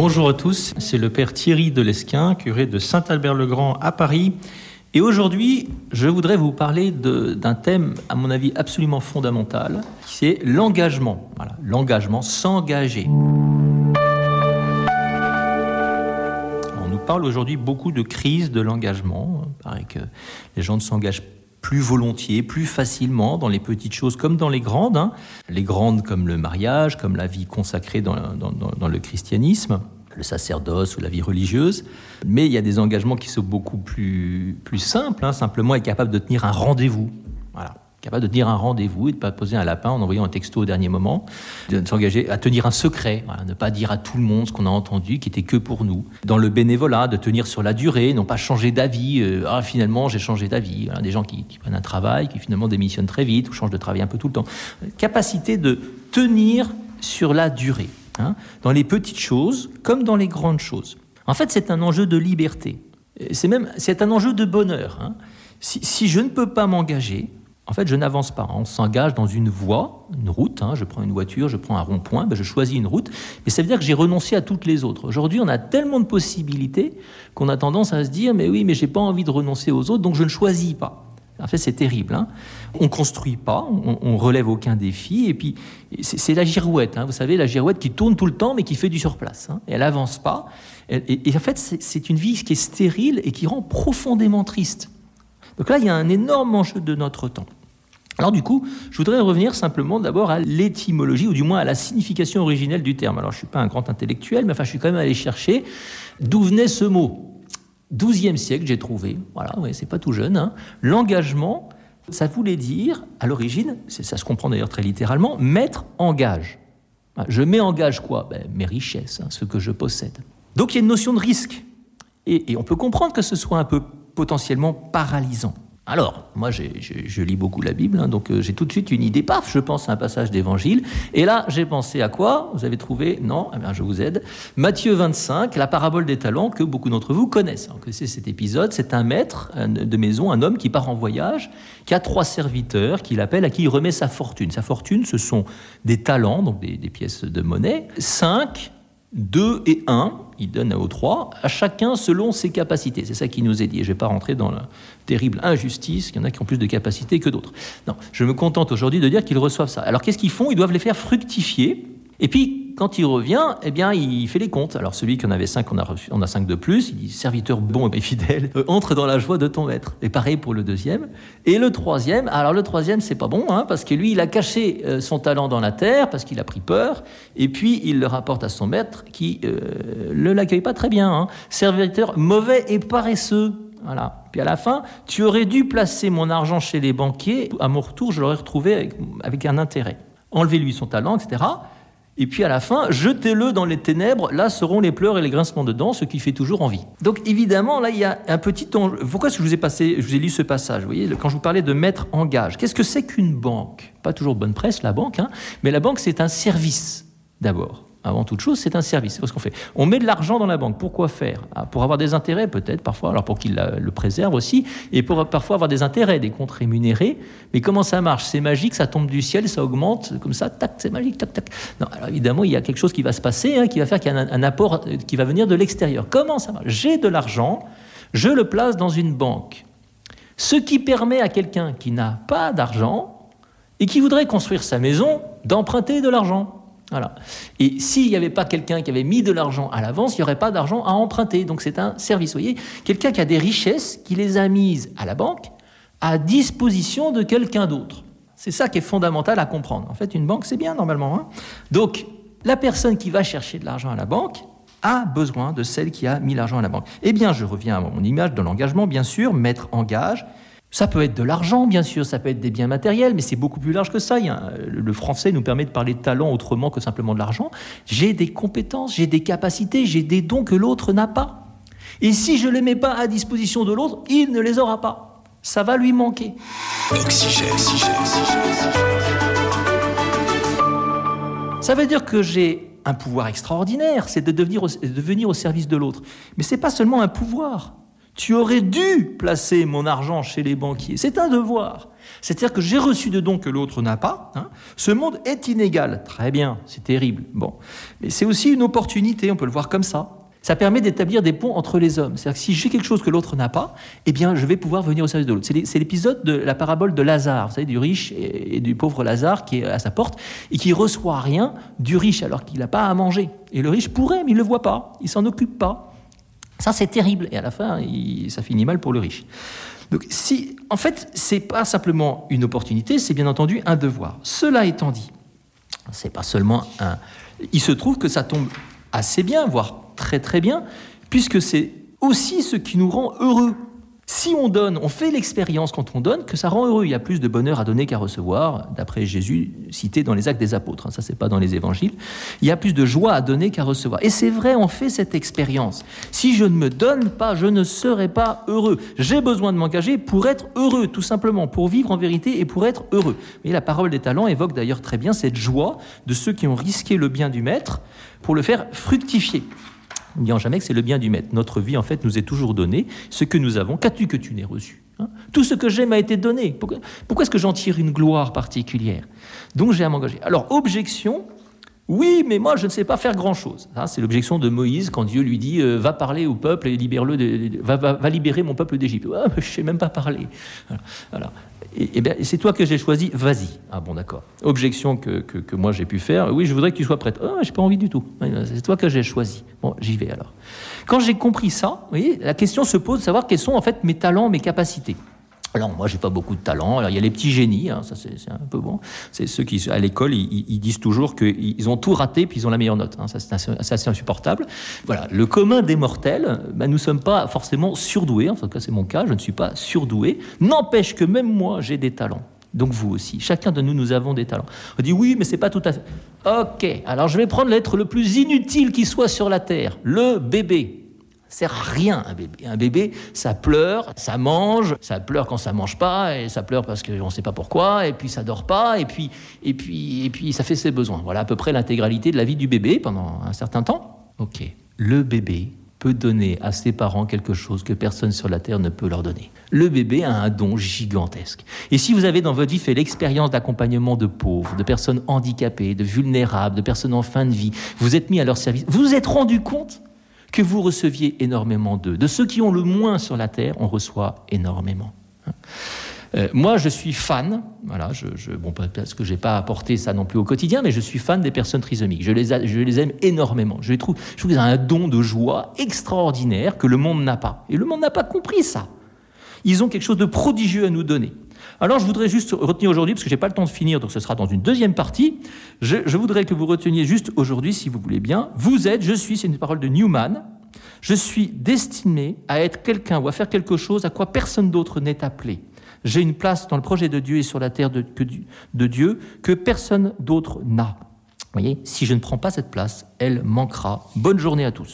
Bonjour à tous, c'est le père Thierry Delesquin, curé de Saint-Albert-le-Grand à Paris. Et aujourd'hui, je voudrais vous parler d'un thème, à mon avis, absolument fondamental, qui est l'engagement. Voilà, l'engagement, s'engager. On nous parle aujourd'hui beaucoup de crise de l'engagement. Il que les gens ne s'engagent plus volontiers, plus facilement dans les petites choses comme dans les grandes. Hein. Les grandes comme le mariage, comme la vie consacrée dans, le christianisme, le sacerdoce ou la vie religieuse. Mais il y a des engagements qui sont beaucoup plus, simples, hein. simplement être capable de tenir un rendez-vous. Voilà capable de tenir un rendez-vous et de ne pas poser un lapin en envoyant un texto au dernier moment, de s'engager à tenir un secret, ne pas dire à tout le monde ce qu'on a entendu, qui était que pour nous. Dans le bénévolat, de tenir sur la durée, non pas changer d'avis, euh, ah finalement j'ai changé d'avis. des gens qui, prennent un travail, qui finalement démissionnent très vite ou changent de travail un peu tout le temps. Capacité de tenir sur la durée, hein, dans les petites choses comme dans les grandes choses. En fait, c'est un enjeu de liberté. C'est même c'est un enjeu de bonheur. Hein. Si je ne peux pas m'engager, en fait, je n'avance pas. On s'engage dans une voie, une route. Hein. Je prends une voiture, je prends un rond-point, ben je choisis une route. Mais ça veut dire que j'ai renoncé à toutes les autres. Aujourd'hui, on a tellement de possibilités qu'on a tendance à se dire mais oui, mais j'ai pas envie de renoncer aux autres, donc je ne choisis pas. En fait, c'est terrible. Hein. On construit pas, on, on, relève aucun défi, et puis c'est la girouette. Hein. Vous savez, la girouette qui tourne tout le temps, mais qui fait du surplace. Hein. Elle avance pas. et en fait, c'est une vie qui est stérile et qui rend profondément triste. Donc là, il y a un énorme enjeu de notre temps. Alors du coup, je voudrais revenir simplement d'abord à l'étymologie, ou du moins à la signification originelle du terme. Alors je ne suis pas un grand intellectuel, mais enfin je suis quand même allé chercher d'où venait ce mot. 12e siècle, j'ai trouvé, voilà, ouais, c'est pas tout jeune, hein. l'engagement, ça voulait dire, à l'origine, ça se comprend d'ailleurs très littéralement, mettre en gage. Je mets en gage quoi? Ben, Mes richesses, hein, ce que je possède. Donc il y a une notion de risque. et on peut comprendre que ce soit un peu potentiellement paralysant. Alors, moi, je lis beaucoup la Bible, hein, donc euh, j'ai tout de suite une idée. Paf, je pense à un passage d'évangile. Et là, j'ai pensé à quoi? Vous avez trouvé? Non? Eh bien, je vous aide. Matthieu 25, la parabole des talents que beaucoup d'entre vous connaissent. Vous connaissez cet épisode. C'est un maître de maison, un homme qui part en voyage, qui a trois serviteurs, qu'il appelle, à qui il remet sa fortune. Sa fortune, ce sont des talents, donc des pièces de monnaie. Cinq 2 et 1, il donne aux 3, à chacun selon ses capacités. C'est ça qui nous est dit. Je ne vais pas rentrer dans la terrible injustice, qu'il y en a qui ont plus de capacités que d'autres. Non, je me contente aujourd'hui de dire qu'ils reçoivent ça. Alors qu'est-ce qu'ils font? Ils doivent les faire fructifier. Et puis, quand il revient, eh bien, il fait les comptes. Alors celui qui en avait cinq, on a, on a cinq de plus. Il dit serviteur bon et fidèle, euh, entre dans la joie de ton maître. Et pareil pour le deuxième. Et le troisième, alors le troisième, c'est pas bon, hein, parce que lui, il a caché euh, son talent dans la terre, parce qu'il a pris peur. Et puis, il le rapporte à son maître, qui ne euh, l'accueille pas très bien. Hein. Serviteur mauvais et paresseux. Voilà. Puis à la fin, tu aurais dû placer mon argent chez les banquiers. À mon retour, je l'aurais retrouvé avec, avec un intérêt. Enlevez-lui son talent, etc. Et puis à la fin, jetez-le dans les ténèbres, là seront les pleurs et les grincements de dents, ce qui fait toujours envie. Donc évidemment, là, il y a un petit enjeu. Pourquoi est-ce que je vous ai passé, je vous ai lu ce passage Vous voyez, quand je vous parlais de mettre en gage, qu'est-ce que c'est qu'une banque? Pas toujours bonne presse, la banque, hein, mais la banque, c'est un service d'abord avant toute chose, c'est un service. C'est ce qu'on fait. On met de l'argent dans la banque. Pourquoi faire? Ah, Pour avoir des intérêts, peut-être, parfois, alors pour qu'il le préserve aussi, et pour parfois avoir des intérêts, des comptes rémunérés. Mais comment ça marche? C'est magique, ça tombe du ciel, ça augmente, comme ça, tac, c'est magique, tac, tac. Non, alors évidemment, il y a quelque chose qui va se passer, hein, qui va faire qu'il y a un, apport euh, qui va venir de l'extérieur. Comment ça marche? J'ai de l'argent, je le place dans une banque. Ce qui permet à quelqu'un qui n'a pas d'argent et qui voudrait construire sa maison d'emprunter de l'argent. Voilà. Et s'il n'y avait pas quelqu'un qui avait mis de l'argent à l'avance, il n'y aurait pas d'argent à emprunter. Donc c'est un service. Vous voyez, quelqu'un qui a des richesses, qui les a mises à la banque, à disposition de quelqu'un d'autre. C'est ça qui est fondamental à comprendre. En fait, une banque, c'est bien normalement. Hein. Donc, la personne qui va chercher de l'argent à la banque a besoin de celle qui a mis l'argent à la banque. Eh bien, je reviens à mon image de l'engagement, bien sûr, mettre en gage, ça peut être de l'argent, bien sûr, ça peut être des biens matériels, mais c'est beaucoup plus large que ça. Le français nous permet de parler de talent autrement que simplement de l'argent. J'ai des compétences, j'ai des capacités, j'ai des dons que l'autre n'a pas. Et si je ne les mets pas à disposition de l'autre, il ne les aura pas. Ça va lui manquer. Ça veut dire que j'ai un pouvoir extraordinaire, c'est de, devenir de venir au service de l'autre. Mais ce n'est pas seulement un pouvoir, Tu aurais dû placer mon argent chez les banquiers. C'est un devoir. C'est-à-dire que j'ai reçu de dons que l'autre n'a pas. Hein. Ce monde est inégal. Très bien, c'est terrible. Bon. Mais c'est aussi une opportunité, on peut le voir comme ça. Ça permet d'établir des ponts entre les hommes. C'est-à-dire que si j'ai quelque chose que l'autre n'a pas, eh bien, je vais pouvoir venir au service de l'autre. C'est l'épisode de la parabole de Lazare, vous savez, du riche et du pauvre Lazare qui est à sa porte et qui reçoit rien du riche alors qu'il n'a pas à manger. Et le riche pourrait, mais il ne le voit pas, il s'en occupe pas. Ça, c'est terrible. Et à la fin, ça finit mal pour le riche. Donc, si, en fait, c'est pas simplement une opportunité, c'est bien entendu un devoir. Cela étant dit, c'est pas seulement un. Il se trouve que ça tombe assez bien, voire très très bien, puisque c'est aussi ce qui nous rend heureux. Si on donne, on fait l'expérience quand on donne que ça rend heureux. Il y a plus de bonheur à donner qu'à recevoir, d'après Jésus cité dans les Actes des Apôtres. Hein, ça, c'est pas dans les Évangiles. Il y a plus de joie à donner qu'à recevoir. Et c'est vrai, on fait cette expérience. Si je ne me donne pas, je ne serai pas heureux. J'ai besoin de m'engager pour être heureux, tout simplement, pour vivre en vérité et pour être heureux. Et la parole des talents évoque d'ailleurs très bien cette joie de ceux qui ont risqué le bien du maître pour le faire fructifier n'oubliant jamais que c'est le bien du maître. Notre vie, en fait, nous est toujours donnée. Ce que nous avons, qu'as-tu que tu n'aies reçu hein? Tout ce que j'ai m'a été donné. Pourquoi est-ce que j'en tire une gloire particulière? Donc j'ai à m'engager. Alors, objection, oui, mais moi, je ne sais pas faire grand-chose. c'est l'objection de Moïse quand Dieu lui dit euh, Va parler au peuple et libère-le, va, va, libérer mon peuple d'Égypte. Je ne sais même pas parler. Et, bien, c'est toi que j'ai choisi, vas-y. Ah bon, d'accord. Objection que, moi j'ai pu faire Oui, je voudrais que tu sois prête. Ah, j'ai pas envie du tout. C'est toi que j'ai choisi. Bon, j'y vais alors. Quand j'ai compris ça, la question se pose de savoir quels sont en fait mes talents, mes capacités. Alors moi, j'ai pas beaucoup de talent. Alors il y a les petits génies, hein, ça c'est un peu bon. C'est ceux qui, à l'école, ils, disent toujours qu'ils ont tout raté puis ils ont la meilleure note. Hein. Ça c'est assez, insupportable. Voilà, le commun des mortels, ben, nous sommes pas forcément surdoués. En tout cas, c'est mon cas. Je ne suis pas surdoué. N'empêche que même moi, j'ai des talents. Donc vous aussi. Chacun de nous, nous avons des talents. On dit oui, mais c'est pas tout à fait. Ok. Alors je vais prendre l'être le plus inutile qui soit sur la terre, le bébé sert à rien un bébé. Un bébé, ça pleure, ça mange, ça pleure quand ça mange pas, et ça pleure parce qu'on ne sait pas pourquoi, et puis ça dort pas, et puis, et puis, et puis ça fait ses besoins. Voilà à peu près l'intégralité de la vie du bébé pendant un certain temps. Ok. Le bébé peut donner à ses parents quelque chose que personne sur la terre ne peut leur donner. Le bébé a un don gigantesque. Et si vous avez dans votre vie fait l'expérience d'accompagnement de pauvres, de personnes handicapées, de vulnérables, de personnes en fin de vie, vous êtes mis à leur service, vous vous êtes rendu compte que vous receviez énormément d'eux. De ceux qui ont le moins sur la terre, on reçoit énormément. Hein. Euh, moi, je suis fan, voilà, je, bon, parce que je n'ai pas apporté ça non plus au quotidien, mais je suis fan des personnes trisomiques. Je les, je les aime énormément. Je, les trouve, je trouve qu'ils ont un don de joie extraordinaire que le monde n'a pas. Et le monde n'a pas compris ça. Ils ont quelque chose de prodigieux à nous donner. Alors je voudrais juste retenir aujourd'hui, parce que je n'ai pas le temps de finir, donc ce sera dans une deuxième partie, je, voudrais que vous reteniez juste aujourd'hui, si vous voulez bien, vous êtes, je suis, c'est une parole de Newman, je suis destiné à être quelqu'un ou à faire quelque chose à quoi personne d'autre n'est appelé. J'ai une place dans le projet de Dieu et sur la terre de, de Dieu que personne d'autre n'a. Vous voyez, si je ne prends pas cette place, elle manquera. Bonne journée à tous.